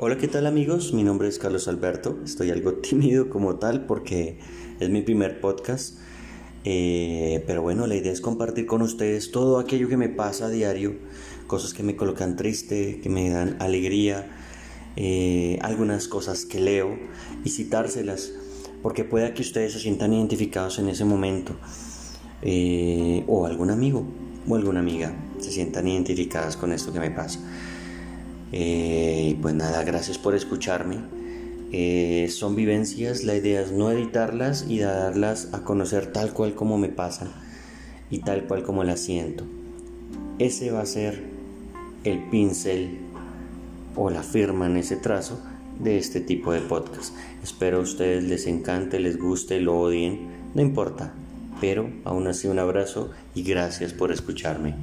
Hola, ¿qué tal amigos? Mi nombre es Carlos Alberto. Estoy algo tímido como tal porque es mi primer podcast. Eh, pero bueno, la idea es compartir con ustedes todo aquello que me pasa a diario, cosas que me colocan triste, que me dan alegría, eh, algunas cosas que leo y citárselas, porque pueda que ustedes se sientan identificados en ese momento, eh, o algún amigo o alguna amiga se sientan identificadas con esto que me pasa. Eh, pues nada, gracias por escucharme. Eh, son vivencias, la idea es no editarlas y darlas a conocer tal cual como me pasan y tal cual como las siento. Ese va a ser el pincel o la firma en ese trazo de este tipo de podcast. Espero a ustedes les encante, les guste, lo odien, no importa. Pero aún así un abrazo y gracias por escucharme.